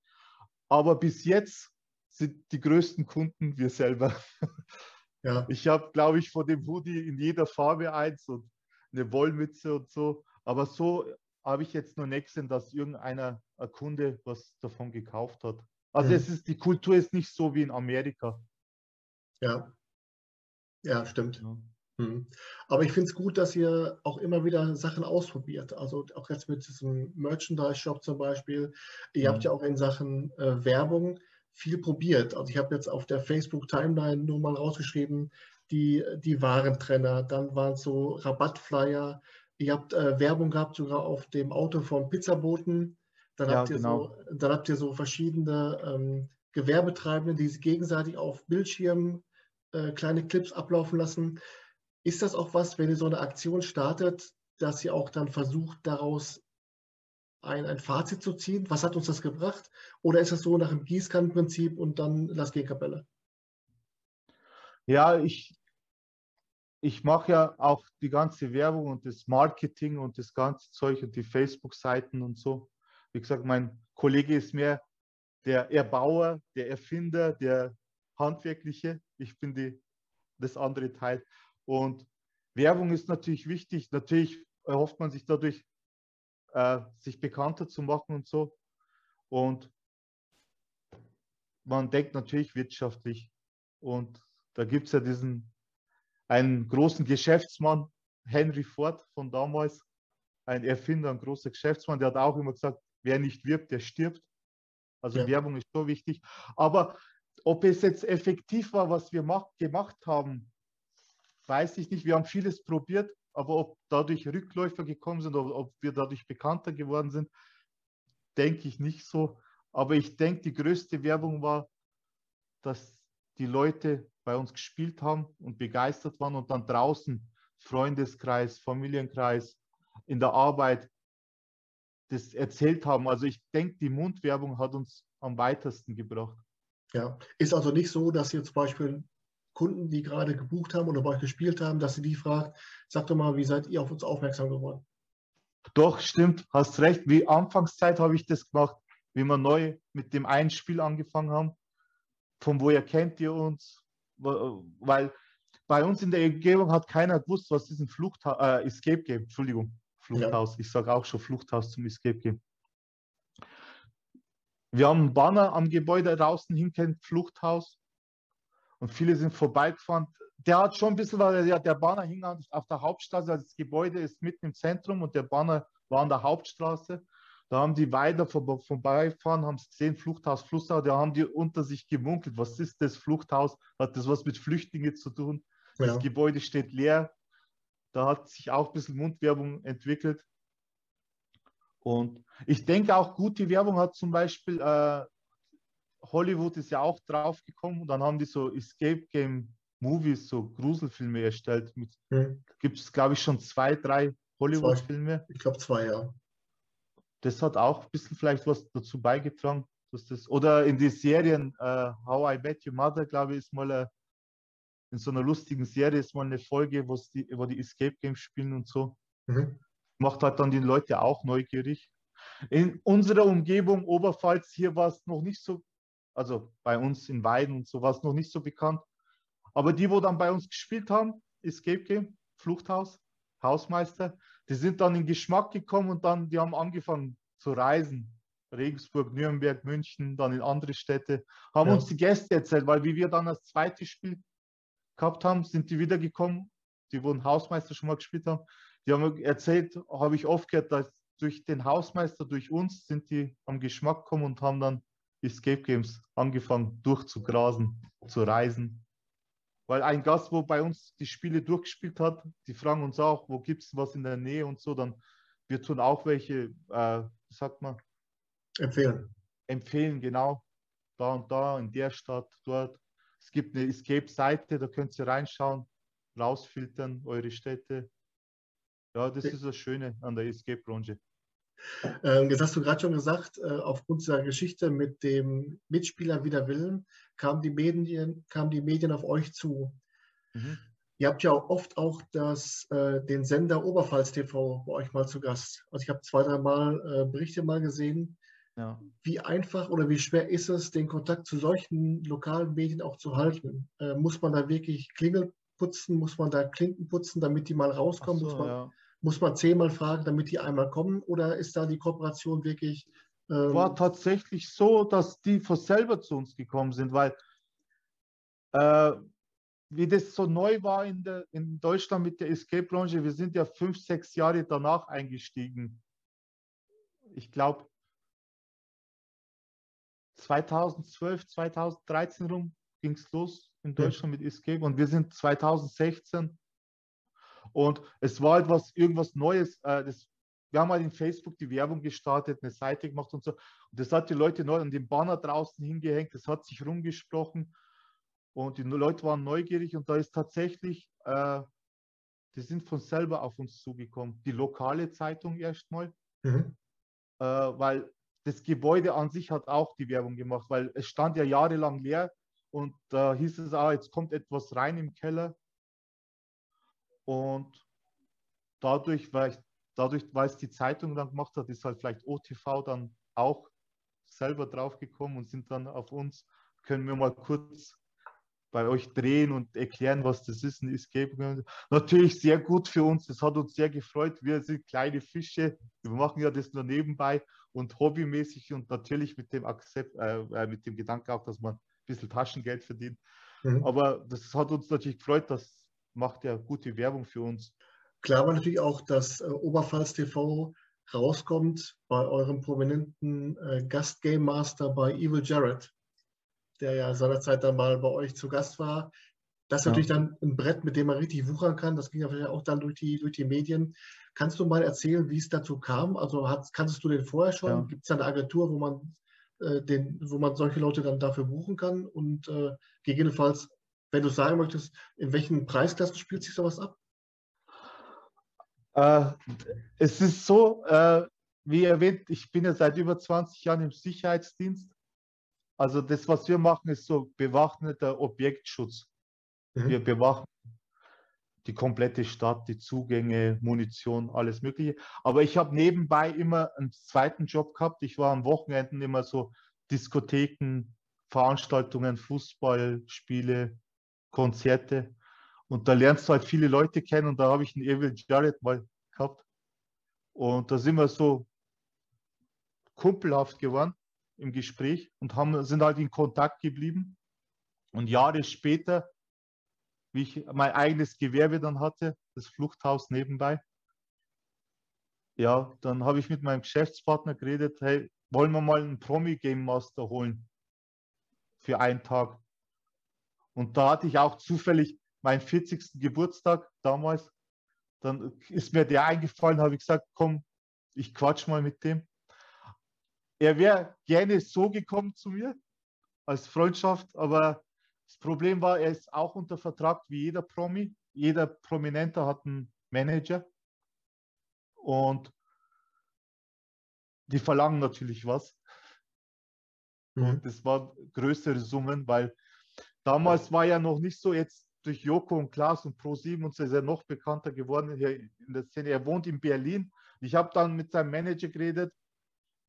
Aber bis jetzt sind die größten Kunden wir selber. Ja. Ich habe, glaube ich, von dem Hoodie in jeder Farbe eins und eine Wollmütze und so. Aber so habe ich jetzt noch nicht gesehen, dass irgendeiner ein Kunde was davon gekauft hat. Also mhm. es ist, die Kultur ist nicht so wie in Amerika. Ja. Ja, stimmt. Ja. Mhm. Aber ich finde es gut, dass ihr auch immer wieder Sachen ausprobiert. Also auch jetzt mit diesem Merchandise-Shop zum Beispiel. Ihr mhm. habt ja auch in Sachen äh, Werbung viel probiert. Also ich habe jetzt auf der Facebook-Timeline nur mal rausgeschrieben, die, die Warentrenner, dann waren es so Rabattflyer. Ihr habt äh, Werbung gehabt sogar auf dem Auto vom Pizzaboten. Dann, ja, habt, ihr genau. so, dann habt ihr so verschiedene ähm, Gewerbetreibende, die sich gegenseitig auf Bildschirmen äh, kleine Clips ablaufen lassen. Ist das auch was, wenn ihr so eine Aktion startet, dass ihr auch dann versucht, daraus ein, ein Fazit zu ziehen? Was hat uns das gebracht? Oder ist das so nach dem Gießkannenprinzip und dann lass gehen Kapelle? Ja, ich, ich mache ja auch die ganze Werbung und das Marketing und das ganze Zeug und die Facebook-Seiten und so. Wie gesagt, mein Kollege ist mehr der Erbauer, der Erfinder, der Handwerkliche. Ich bin die, das andere Teil. Und Werbung ist natürlich wichtig. Natürlich erhofft man sich dadurch, äh, sich bekannter zu machen und so. Und man denkt natürlich wirtschaftlich. Und da gibt es ja diesen einen großen Geschäftsmann, Henry Ford von damals, ein Erfinder, ein großer Geschäftsmann, der hat auch immer gesagt, wer nicht wirbt, der stirbt. Also ja. Werbung ist so wichtig. Aber ob es jetzt effektiv war, was wir macht, gemacht haben, weiß ich nicht. Wir haben vieles probiert, aber ob dadurch Rückläufer gekommen sind oder ob wir dadurch bekannter geworden sind, denke ich nicht so. Aber ich denke, die größte Werbung war, dass die Leute bei uns gespielt haben und begeistert waren und dann draußen Freundeskreis, Familienkreis, in der Arbeit das erzählt haben. Also ich denke, die Mundwerbung hat uns am weitesten gebracht. Ja, ist also nicht so, dass ihr zum Beispiel Kunden, die gerade gebucht haben oder bei euch gespielt haben, dass sie die fragt, sag doch mal, wie seid ihr auf uns aufmerksam geworden? Doch, stimmt, hast recht. Wie Anfangszeit habe ich das gemacht, wie wir neu mit dem einen Spiel angefangen haben. Von woher kennt ihr uns? Weil bei uns in der Umgebung hat keiner gewusst, was ist ein Fluchthaus, äh, Escape Game, Entschuldigung, Fluchthaus. Ja. Ich sage auch schon Fluchthaus zum Escape Game. Wir haben einen Banner am Gebäude draußen hinkennt, Fluchthaus. Und viele sind vorbeigefahren. Der hat schon ein bisschen, weil der, der Banner hing auf der Hauptstraße, also das Gebäude ist mitten im Zentrum und der Banner war an der Hauptstraße. Da haben die weiter vor, vorbeifahren, haben es gesehen, Fluchthaus Flussau, da haben die unter sich gemunkelt, was ist das Fluchthaus? Hat das was mit Flüchtlingen zu tun? Das ja. Gebäude steht leer. Da hat sich auch ein bisschen Mundwerbung entwickelt. Und ich denke auch, gute Werbung hat zum Beispiel äh, Hollywood ist ja auch draufgekommen und dann haben die so Escape Game Movies, so Gruselfilme erstellt. Mhm. Gibt es, glaube ich, schon zwei, drei Hollywood-Filme? Ich glaube zwei, ja. Das hat auch ein bisschen vielleicht was dazu beigetragen, dass das. Oder in die Serien uh, How I Met Your Mother, glaube ich, ist mal eine, in so einer lustigen Serie ist mal eine Folge, die, wo die Escape Games spielen und so. Mhm macht halt dann die Leute auch neugierig. In unserer Umgebung, Oberpfalz, hier war es noch nicht so, also bei uns in Weiden und so war es noch nicht so bekannt. Aber die, wo dann bei uns gespielt haben, Escape Game, Fluchthaus, Hausmeister, die sind dann in Geschmack gekommen und dann, die haben angefangen zu reisen. Regensburg, Nürnberg, München, dann in andere Städte, haben ja. uns die Gäste erzählt, weil wie wir dann das zweite Spiel gehabt haben, sind die wiedergekommen, die wo Hausmeister schon mal gespielt haben, die haben erzählt, habe ich oft gehört, dass durch den Hausmeister, durch uns sind die am Geschmack gekommen und haben dann Escape Games angefangen durchzugrasen, zu reisen. Weil ein Gast, wo bei uns die Spiele durchgespielt hat, die fragen uns auch, wo gibt es was in der Nähe und so, dann wir tun auch welche, äh, sagt man? Empfehlen. Empfehlen, genau. Da und da, in der Stadt, dort. Es gibt eine Escape-Seite, da könnt ihr reinschauen, rausfiltern, eure Städte, ja, das ist das Schöne an der Escape-Branche. Ähm, jetzt hast du gerade schon gesagt, äh, aufgrund dieser Geschichte mit dem Mitspieler wider Willen kamen die Medien, kamen die Medien auf euch zu. Mhm. Ihr habt ja auch oft auch das, äh, den Sender Oberpfalz TV bei euch mal zu Gast. Also ich habe zwei, drei Mal äh, Berichte mal gesehen. Ja. Wie einfach oder wie schwer ist es, den Kontakt zu solchen lokalen Medien auch zu halten? Muss man da wirklich Klingel putzen? Muss man da Klinken putzen, damit die mal rauskommen? So, muss man, ja muss man zehnmal fragen, damit die einmal kommen? Oder ist da die Kooperation wirklich? Ähm war tatsächlich so, dass die von selber zu uns gekommen sind, weil äh, wie das so neu war in, der, in Deutschland mit der Escape-Branche, wir sind ja fünf, sechs Jahre danach eingestiegen. Ich glaube 2012, 2013 rum ging es los in Deutschland ja. mit Escape und wir sind 2016 und es war etwas, irgendwas Neues. Äh, das, wir haben halt in Facebook die Werbung gestartet, eine Seite gemacht und so. Und das hat die Leute neu an den Banner draußen hingehängt, das hat sich rumgesprochen. Und die Leute waren neugierig und da ist tatsächlich, äh, die sind von selber auf uns zugekommen. Die lokale Zeitung erstmal, mhm. äh, weil das Gebäude an sich hat auch die Werbung gemacht, weil es stand ja jahrelang leer und da hieß es, ah, jetzt kommt etwas rein im Keller. Und dadurch, weil, ich, dadurch, weil es die Zeitung dann gemacht hat, ist halt vielleicht OTV dann auch selber draufgekommen und sind dann auf uns, können wir mal kurz bei euch drehen und erklären, was das ist, ein Escape Natürlich sehr gut für uns, das hat uns sehr gefreut. Wir sind kleine Fische, wir machen ja das nur nebenbei und hobbymäßig und natürlich mit dem Accept, äh, äh mit dem Gedanken auch, dass man ein bisschen Taschengeld verdient. Mhm. Aber das hat uns natürlich gefreut, dass macht ja gute Werbung für uns. Klar war natürlich auch, dass äh, Oberpfalz TV rauskommt bei eurem prominenten äh, Gast-Game Master bei Evil Jared, der ja seinerzeit dann mal bei euch zu Gast war. Das ist ja. natürlich dann ein Brett, mit dem man richtig wuchern kann. Das ging ja vielleicht auch dann durch die, durch die Medien. Kannst du mal erzählen, wie es dazu kam? Also hat, kanntest du den vorher schon? Ja. Gibt es eine Agentur, wo man, äh, den, wo man solche Leute dann dafür buchen kann? Und äh, gegebenenfalls wenn du sagen möchtest, in welchen Preisklassen spielt sich sowas ab? Äh, es ist so, äh, wie erwähnt, ich bin ja seit über 20 Jahren im Sicherheitsdienst Also das, was wir machen, ist so bewaffneter Objektschutz. Mhm. Wir bewachen die komplette Stadt, die Zugänge, Munition, alles Mögliche. Aber ich habe nebenbei immer einen zweiten Job gehabt. Ich war am Wochenenden immer so Diskotheken, Veranstaltungen, Fußballspiele, Konzerte. Und da lernst du halt viele Leute kennen. Und da habe ich einen Evil Jared mal gehabt. Und da sind wir so kumpelhaft geworden im Gespräch und haben, sind halt in Kontakt geblieben. Und Jahre später wie ich mein eigenes Gewerbe dann hatte, das Fluchthaus nebenbei. Ja, dann habe ich mit meinem Geschäftspartner geredet, hey, wollen wir mal einen Promi-Game Master holen für einen Tag. Und da hatte ich auch zufällig meinen 40. Geburtstag damals. Dann ist mir der eingefallen, habe ich gesagt, komm, ich quatsch mal mit dem. Er wäre gerne so gekommen zu mir als Freundschaft, aber das Problem war, er ist auch unter Vertrag wie jeder Promi. Jeder Prominenter hat einen Manager. Und die verlangen natürlich was. Mhm. Und das waren größere Summen, weil damals war ja noch nicht so jetzt durch Joko und Klaas und Pro7 und so ist er noch bekannter geworden hier in der Szene. Er wohnt in Berlin. Ich habe dann mit seinem Manager geredet.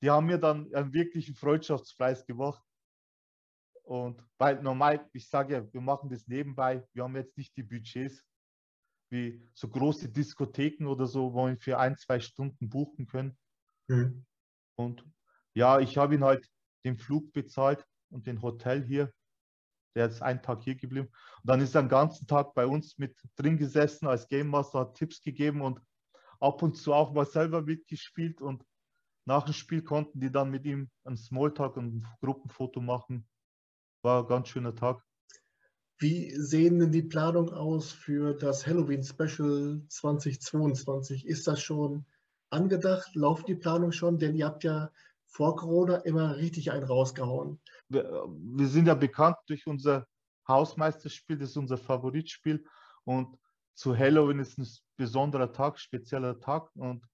Die haben mir dann einen wirklichen Freundschaftspreis gemacht. Und weil normal, ich sage ja, wir machen das nebenbei, wir haben jetzt nicht die Budgets wie so große Diskotheken oder so, wo wir für ein, zwei Stunden buchen können. Mhm. Und ja, ich habe ihn halt den Flug bezahlt und den Hotel hier. Der ist einen Tag hier geblieben. Und dann ist er den ganzen Tag bei uns mit drin gesessen als Game Master, hat Tipps gegeben und ab und zu auch mal selber mitgespielt. Und nach dem Spiel konnten die dann mit ihm ein Smalltalk und ein Gruppenfoto machen war ein ganz schöner Tag. Wie sehen denn die Planungen aus für das Halloween Special 2022? Ist das schon angedacht? Läuft die Planung schon? Denn ihr habt ja vor Corona immer richtig einen rausgehauen. Wir, wir sind ja bekannt durch unser Hausmeisterspiel, das ist unser Favoritspiel. Und zu Halloween ist ein besonderer Tag, spezieller Tag. Und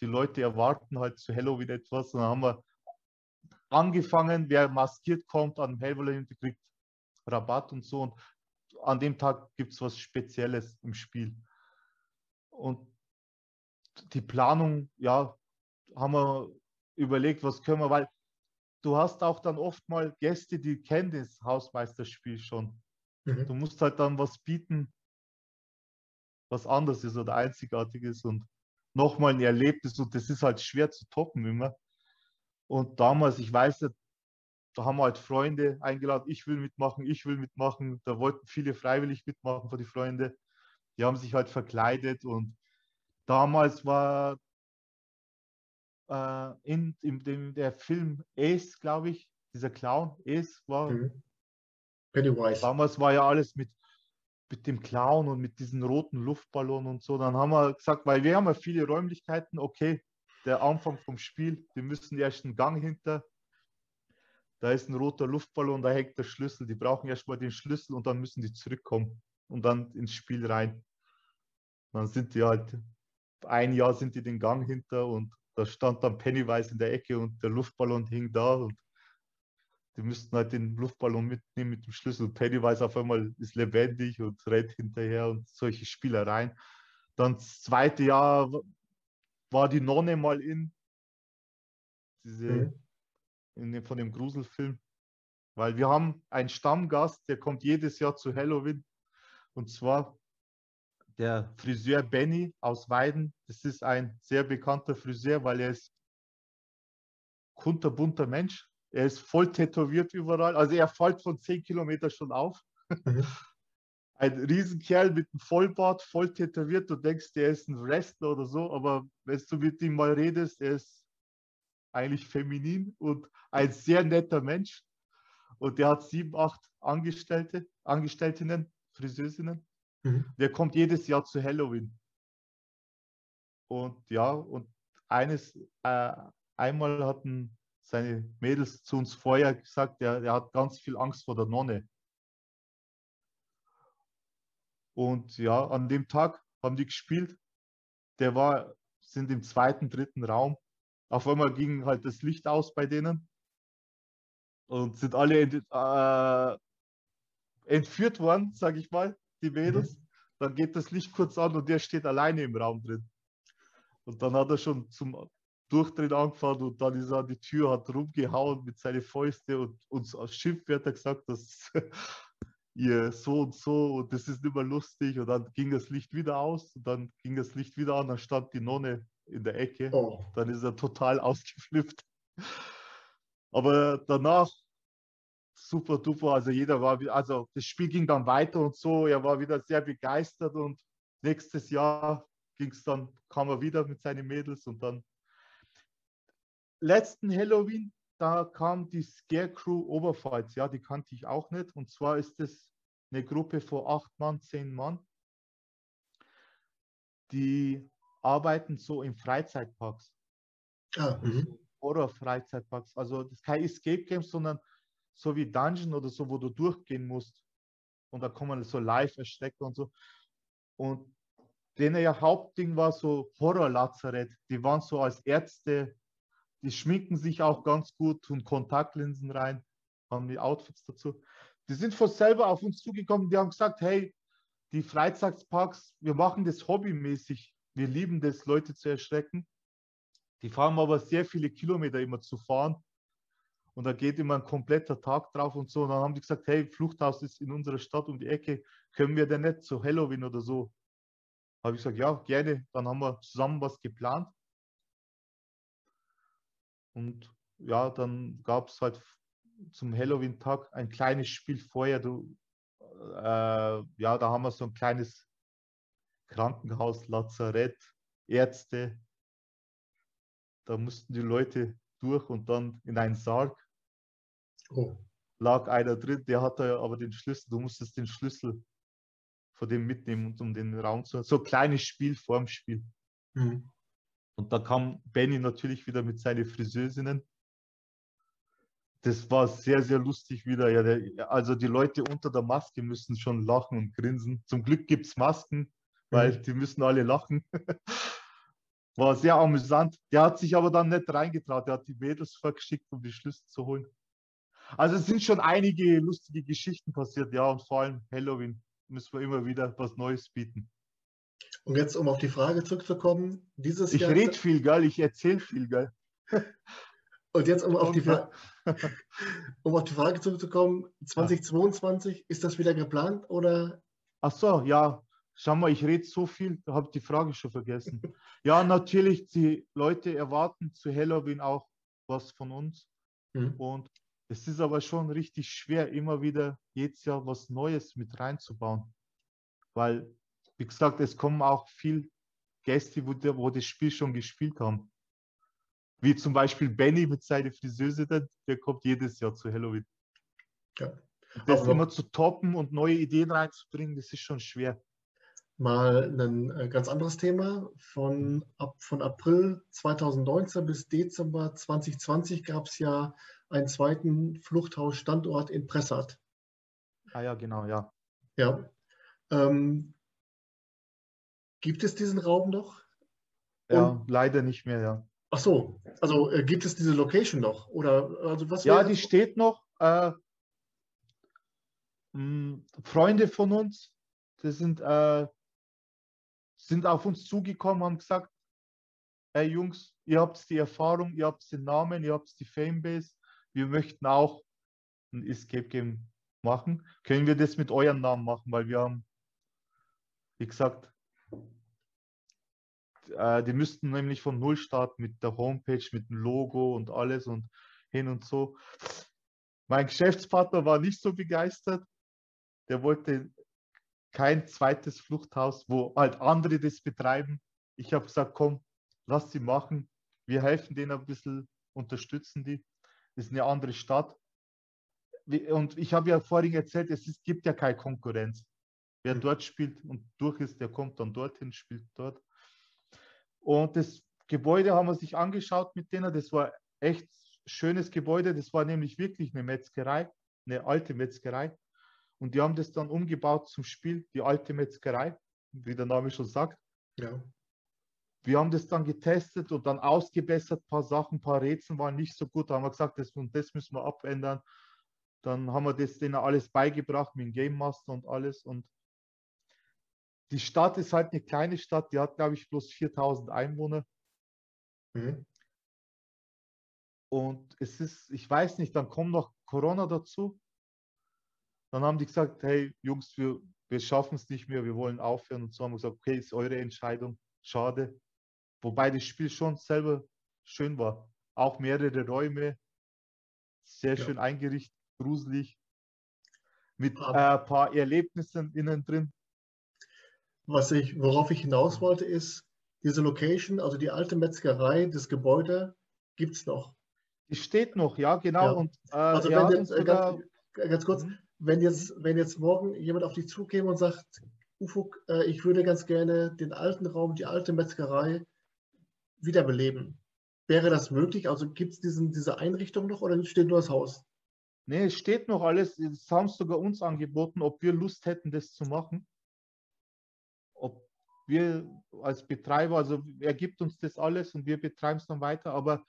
die Leute erwarten halt zu Halloween etwas. Und dann haben wir angefangen, wer maskiert kommt an Hellwollen, kriegt Rabatt und so. Und an dem Tag gibt es was Spezielles im Spiel. Und die Planung, ja, haben wir überlegt, was können wir, weil du hast auch dann oft mal Gäste, die kennen das Hausmeisterspiel schon. Mhm. Du musst halt dann was bieten, was anders ist oder einzigartig ist und nochmal ein Erlebnis und das ist halt schwer zu toppen immer. Und damals, ich weiß nicht, da haben wir halt Freunde eingeladen, ich will mitmachen, ich will mitmachen. Da wollten viele freiwillig mitmachen von die Freunde. Die haben sich halt verkleidet und damals war äh, in, in dem, der Film Ace, glaube ich, dieser Clown, Ace war. Mhm. Pennywise. Damals war ja alles mit, mit dem Clown und mit diesen roten Luftballonen und so. Dann haben wir gesagt, weil wir haben ja viele Räumlichkeiten, okay, der Anfang vom Spiel. Die müssen erst einen Gang hinter. Da ist ein roter Luftballon, da hängt der Schlüssel. Die brauchen erst mal den Schlüssel und dann müssen die zurückkommen und dann ins Spiel rein. Dann sind die halt, ein Jahr sind die den Gang hinter und da stand dann Pennywise in der Ecke und der Luftballon hing da und die müssten halt den Luftballon mitnehmen mit dem Schlüssel. Pennywise auf einmal ist lebendig und rennt hinterher und solche Spielereien. Dann das zweite Jahr war die Nonne mal in. Diese, mhm. in von dem Gruselfilm. Weil wir haben einen Stammgast, der kommt jedes Jahr zu Halloween. Und zwar der Friseur Benny aus Weiden. Das ist ein sehr bekannter Friseur, weil er ist kunterbunter Mensch. Er ist voll tätowiert überall. Also er fällt von 10 Kilometern schon auf. Mhm. ein Riesenkerl mit einem Vollbart, voll tätowiert. Du denkst, der ist ein Wrestler oder so, aber wenn du mit ihm mal redest, er ist eigentlich feminin und ein sehr netter Mensch. Und der hat sieben, acht Angestellte, Angestelltinnen, Friseurinnen. Mhm. Der kommt jedes Jahr zu Halloween. Und ja, und eines, äh, einmal hatten seine Mädels zu uns vorher gesagt, der, der hat ganz viel Angst vor der Nonne. Und ja, an dem Tag haben die gespielt. Der war, sind im zweiten, dritten Raum. Auf einmal ging halt das Licht aus bei denen. und sind alle ent, äh, entführt worden, sage ich mal, die Mädels. Mhm. Dann geht das Licht kurz an und der steht alleine im Raum drin. Und dann hat er schon zum Durchdrehen angefangen und dann ist er an die Tür, hat rumgehauen mit seinen Fäusten und uns als Schimpfwörter gesagt, dass ihr so und so und das ist nicht mehr lustig. Und dann ging das Licht wieder aus und dann ging das Licht wieder an, dann stand die Nonne in der Ecke. Oh. Dann ist er total ausgeflippt. Aber danach super duper. Also jeder war, also das Spiel ging dann weiter und so. Er war wieder sehr begeistert und nächstes Jahr ging es dann, kam er wieder mit seinen Mädels und dann letzten Halloween, da kam die Scarecrow Oberpfalz. Ja, die kannte ich auch nicht. Und zwar ist es eine Gruppe von acht Mann, zehn Mann. Die arbeiten so in Freizeitparks. Ah, mhm. Horror-Freizeitparks. Also das ist kein Escape Game, sondern so wie Dungeon oder so, wo du durchgehen musst. Und da kommen so live erschrecken und so. Und denen ihr Hauptding war so Horror-Lazarett. Die waren so als Ärzte, die schminken sich auch ganz gut, tun Kontaktlinsen rein, haben die Outfits dazu. Die sind von selber auf uns zugekommen, die haben gesagt, hey, die Freizeitparks, wir machen das hobbymäßig. Wir lieben das, Leute zu erschrecken. Die fahren aber sehr viele Kilometer immer zu fahren. Und da geht immer ein kompletter Tag drauf und so. Und dann haben die gesagt, hey, Fluchthaus ist in unserer Stadt um die Ecke. Können wir denn nicht zu Halloween oder so? Habe ich gesagt, ja, gerne. Dann haben wir zusammen was geplant. Und ja, dann gab es halt zum Halloween-Tag ein kleines Spiel vorher. Du, äh, ja, da haben wir so ein kleines Krankenhaus, Lazarett, Ärzte. Da mussten die Leute durch und dann in einen Sarg. Oh. Lag einer drin, der hatte aber den Schlüssel. Du musstest den Schlüssel von dem mitnehmen, um den Raum zu. So ein kleines Spiel vorm Spiel. Mhm. Und da kam Benny natürlich wieder mit seinen Friseusinnen. Das war sehr, sehr lustig wieder. Ja, der, also die Leute unter der Maske müssen schon lachen und grinsen. Zum Glück gibt es Masken, weil mhm. die müssen alle lachen. War sehr amüsant. Der hat sich aber dann nicht reingetraut. Der hat die Mädels vorgeschickt, um die Schlüssel zu holen. Also es sind schon einige lustige Geschichten passiert, ja, und vor allem Halloween müssen wir immer wieder was Neues bieten. Und jetzt, um auf die Frage zurückzukommen, dieses ich Jahr. Ich rede viel, geil, ich erzähle viel, geil. Und jetzt, um auf, die um auf die Frage zurückzukommen, 2022, ist das wieder geplant oder? Ach so, ja. Schau mal, ich rede so viel, habe die Frage schon vergessen. ja, natürlich, die Leute erwarten zu Halloween auch was von uns. Mhm. Und es ist aber schon richtig schwer, immer wieder jedes Jahr was Neues mit reinzubauen. Weil wie gesagt, es kommen auch viel Gäste, wo, der, wo das Spiel schon gespielt haben. Wie zum Beispiel Benny mit seiner Friseuse, der kommt jedes Jahr zu Halloween. Ja. Das immer zu toppen und neue Ideen reinzubringen, das ist schon schwer. Mal ein äh, ganz anderes Thema. Von, ab, von April 2019 bis Dezember 2020 gab es ja einen zweiten Fluchthausstandort in Pressart. Ah ja, genau, ja. Ja. Ähm, Gibt es diesen Raum noch? Ja, Und, leider nicht mehr, ja. Ach so, also äh, gibt es diese Location noch? Oder also was ja, die das? steht noch. Äh, mh, Freunde von uns, die sind, äh, sind auf uns zugekommen, haben gesagt, hey Jungs, ihr habt die Erfahrung, ihr habt den Namen, ihr habt die Famebase, wir möchten auch ein Escape Game machen. Können wir das mit eurem Namen machen, weil wir haben, wie gesagt, äh, die müssten nämlich von Null starten mit der Homepage, mit dem Logo und alles und hin und so. Mein Geschäftspartner war nicht so begeistert. Der wollte kein zweites Fluchthaus, wo halt andere das betreiben. Ich habe gesagt, komm, lass sie machen. Wir helfen denen ein bisschen, unterstützen die. Das ist eine andere Stadt. Und ich habe ja vorhin erzählt, es ist, gibt ja keine Konkurrenz. Wer hm. dort spielt und durch ist, der kommt dann dorthin, spielt dort. Und das Gebäude haben wir sich angeschaut mit denen. Das war echt schönes Gebäude. Das war nämlich wirklich eine Metzgerei, eine alte Metzgerei. Und die haben das dann umgebaut zum Spiel, die alte Metzgerei, wie der Name schon sagt. Ja. wir haben das dann getestet und dann ausgebessert, ein paar Sachen, ein paar Rätsel waren nicht so gut. Da haben wir gesagt, das und das müssen wir abändern. Dann haben wir das denen alles beigebracht mit dem Game Master und alles. Und die Stadt ist halt eine kleine Stadt, die hat, glaube ich, bloß 4000 Einwohner. Mhm. Und es ist, ich weiß nicht, dann kommt noch Corona dazu. Dann haben die gesagt, hey Jungs, wir, wir schaffen es nicht mehr, wir wollen aufhören. Und so haben wir gesagt, okay, ist eure Entscheidung, schade. Wobei das Spiel schon selber schön war. Auch mehrere Räume, sehr ja. schön eingerichtet, gruselig, mit ein äh, paar Erlebnissen innen drin. Was ich, worauf ich hinaus wollte, ist, diese Location, also die alte Metzgerei, das Gebäude, gibt es noch. Die steht noch, ja, genau. Ja. Und, äh, also wenn jetzt, äh, ganz, ganz, kurz, mhm. Wenn, jetzt, wenn jetzt morgen jemand auf dich zukäme und sagt, Ufuk, äh, ich würde ganz gerne den alten Raum, die alte Metzgerei wiederbeleben. Wäre das möglich? Also gibt es diese Einrichtung noch oder steht nur das Haus? Nee, es steht noch alles. Es haben sogar uns angeboten, ob wir Lust hätten, das zu machen. Ob wir als Betreiber, also er gibt uns das alles und wir betreiben es dann weiter, aber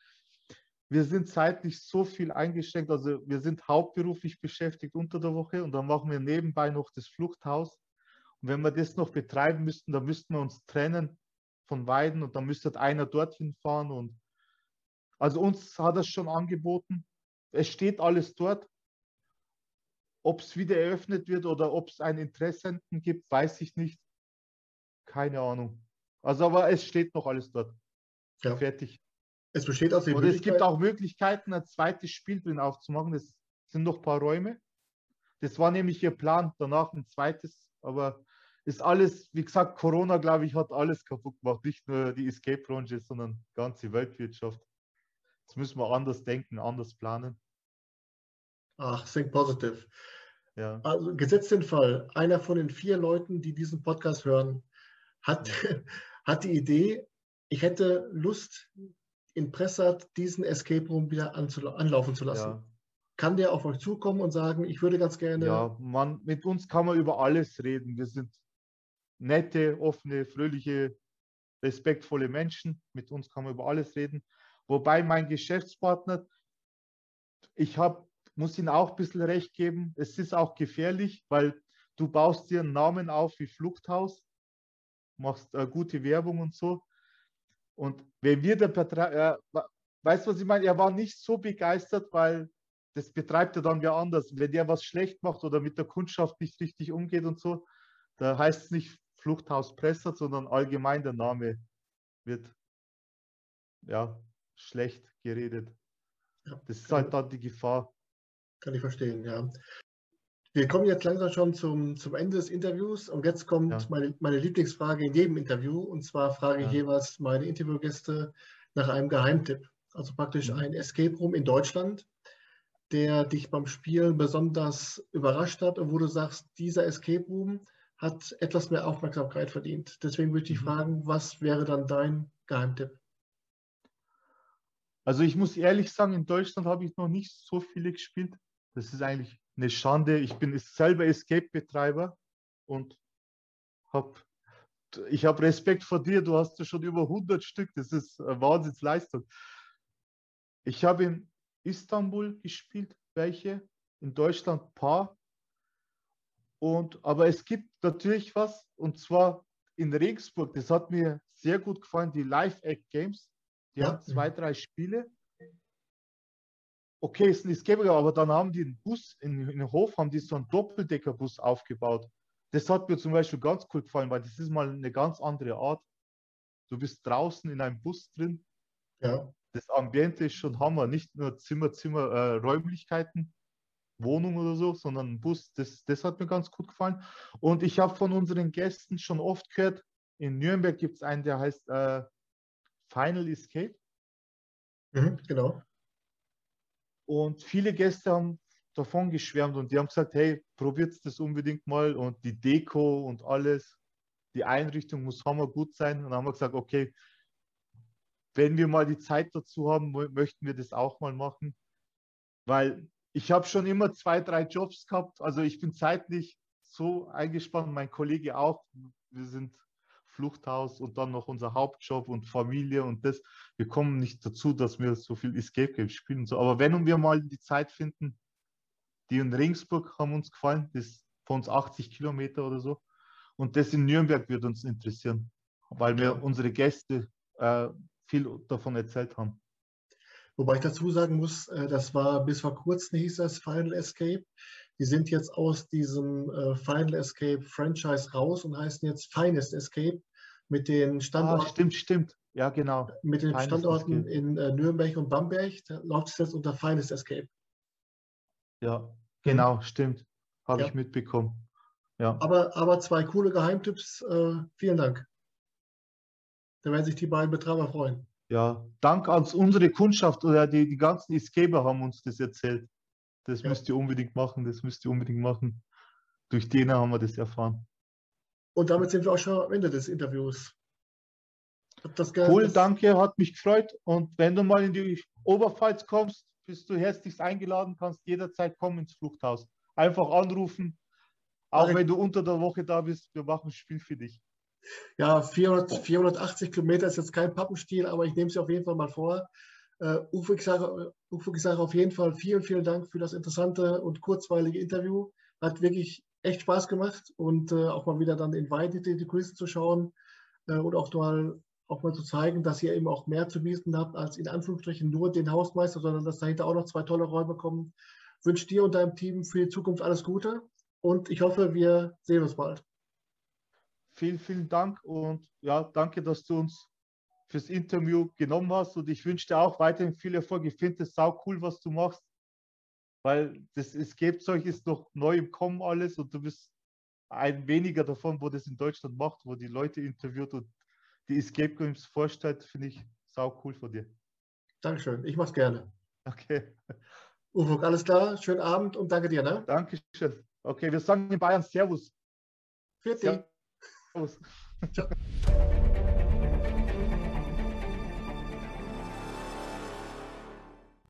wir sind zeitlich so viel eingeschränkt. Also wir sind hauptberuflich beschäftigt unter der Woche und dann machen wir nebenbei noch das Fluchthaus. Und wenn wir das noch betreiben müssten, dann müssten wir uns trennen von Weiden und dann müsste einer dorthin fahren. Und also uns hat das schon angeboten. Es steht alles dort. Ob es wieder eröffnet wird oder ob es einen Interessenten gibt, weiß ich nicht. Keine Ahnung. Also aber es steht noch alles dort. Ja. Fertig. Es besteht aus den Oder es gibt auch Möglichkeiten, ein zweites Spiel drin aufzumachen. Das sind noch ein paar Räume. Das war nämlich ihr Plan, danach ein zweites, aber ist alles, wie gesagt, Corona, glaube ich, hat alles kaputt gemacht. Nicht nur die Escape-Branche, sondern die ganze Weltwirtschaft. Jetzt müssen wir anders denken, anders planen. Ach, think positive. Ja. Also gesetzt den Fall, einer von den vier Leuten, die diesen Podcast hören, hat, ja. hat die Idee, ich hätte Lust, in Pressart diesen Escape Room wieder anlaufen zu lassen. Ja. Kann der auf euch zukommen und sagen, ich würde ganz gerne. Ja, man, mit uns kann man über alles reden. Wir sind nette, offene, fröhliche, respektvolle Menschen. Mit uns kann man über alles reden. Wobei mein Geschäftspartner, ich hab, muss ihm auch ein bisschen recht geben, es ist auch gefährlich, weil du baust dir einen Namen auf wie Fluchthaus, machst äh, gute Werbung und so. Und wenn wir der Betreiber, äh, weißt du, was ich meine? Er war nicht so begeistert, weil das betreibt er dann wer anders. Wenn der was schlecht macht oder mit der Kundschaft nicht richtig umgeht und so, da heißt es nicht Fluchthaus Pressert, sondern allgemein der Name wird ja schlecht geredet. Ja, das ist halt dann die Gefahr. Kann ich verstehen, ja. Wir kommen jetzt langsam schon zum, zum Ende des Interviews und jetzt kommt ja. meine, meine Lieblingsfrage in jedem Interview und zwar frage ich jeweils meine Interviewgäste nach einem Geheimtipp. Also praktisch mhm. ein Escape Room in Deutschland, der dich beim Spielen besonders überrascht hat und wo du sagst, dieser Escape Room hat etwas mehr Aufmerksamkeit verdient. Deswegen würde ich mhm. fragen, was wäre dann dein Geheimtipp? Also ich muss ehrlich sagen, in Deutschland habe ich noch nicht so viele gespielt. Das ist eigentlich eine Schande. Ich bin selber Escape-Betreiber und habe ich habe Respekt vor dir. Du hast ja schon über 100 Stück. Das ist eine Wahnsinnsleistung. Ich habe in Istanbul gespielt, welche, in Deutschland ein paar. Und, aber es gibt natürlich was, und zwar in Regensburg, das hat mir sehr gut gefallen, die Live-Act-Games. Die ja. haben zwei, drei Spiele. Okay, ist ein Escape, aber dann haben die einen Bus in, in den Hof, haben die so einen Doppeldeckerbus aufgebaut. Das hat mir zum Beispiel ganz cool gefallen, weil das ist mal eine ganz andere Art. Du bist draußen in einem Bus drin. Ja. Das Ambiente ist schon Hammer. Nicht nur Zimmer, Zimmer, äh, Räumlichkeiten, Wohnung oder so, sondern ein Bus. Das, das hat mir ganz gut gefallen. Und ich habe von unseren Gästen schon oft gehört, in Nürnberg gibt es einen, der heißt äh, Final Escape. Mhm, genau. Und viele Gäste haben davon geschwärmt und die haben gesagt, hey, probiert das unbedingt mal und die Deko und alles, die Einrichtung muss hammer gut sein. Und dann haben wir gesagt, okay, wenn wir mal die Zeit dazu haben, möchten wir das auch mal machen. Weil ich habe schon immer zwei, drei Jobs gehabt. Also ich bin zeitlich so eingespannt, mein Kollege auch. Wir sind Fluchthaus und dann noch unser Hauptjob und Familie und das. Wir kommen nicht dazu, dass wir so viel Escape Games spielen und so. Aber wenn wir mal die Zeit finden, die in Ringsburg haben uns gefallen, das ist von uns 80 Kilometer oder so. Und das in Nürnberg wird uns interessieren, weil wir unsere Gäste äh, viel davon erzählt haben. Wobei ich dazu sagen muss, äh, das war bis vor kurzem hieß das Final Escape. Die sind jetzt aus diesem äh, Final Escape Franchise raus und heißen jetzt Finest Escape mit den Standorten. Ah, stimmt, stimmt. Ja, genau. Mit den Finest Standorten Escape. in äh, Nürnberg und Bamberg. Da läuft es jetzt unter Finest Escape. Ja, genau, mhm. stimmt. Habe ja. ich mitbekommen. Ja. Aber, aber zwei coole Geheimtipps. Äh, vielen Dank. Da werden sich die beiden Betreiber freuen. Ja, Dank an unsere Kundschaft oder die, die ganzen Escaper haben uns das erzählt. Das ja. müsst ihr unbedingt machen, das müsst ihr unbedingt machen. Durch denen haben wir das erfahren. Und damit sind wir auch schon am Ende des Interviews. cool, danke, hat mich gefreut. Und wenn du mal in die Oberpfalz kommst, bist du herzlichst eingeladen, kannst jederzeit kommen ins Fluchthaus. Einfach anrufen, auch wenn du unter der Woche da bist, wir machen ein Spiel für dich. Ja, 400, 480 Kilometer ist jetzt kein Pappenstiel, aber ich nehme es auf jeden Fall mal vor. Uwe, ich sage, Uwe, ich sage auf jeden Fall vielen, vielen Dank für das interessante und kurzweilige Interview. Hat wirklich echt Spaß gemacht und uh, auch mal wieder dann in Weite die Kulissen zu schauen uh, und auch mal, auch mal zu zeigen, dass ihr eben auch mehr zu bieten habt als in Anführungsstrichen nur den Hausmeister, sondern dass dahinter auch noch zwei tolle Räume kommen. Wünsche dir und deinem Team für die Zukunft alles Gute und ich hoffe, wir sehen uns bald. Vielen, vielen Dank und ja, danke, dass du uns fürs Interview genommen hast und ich wünsche dir auch weiterhin viel Erfolg. Ich finde es sau cool, was du machst, weil das Escape-Zeug ist noch neu im Kommen alles und du bist ein weniger davon, wo das in Deutschland macht, wo die Leute interviewt und die Escape Games vorstellt, finde ich sau cool von dir. Dankeschön, ich mach's gerne. Okay. Ufuk, alles klar, schönen Abend und danke dir. Ne? Dankeschön. Okay, wir sagen in Bayern Servus. Für. Servus. Ciao.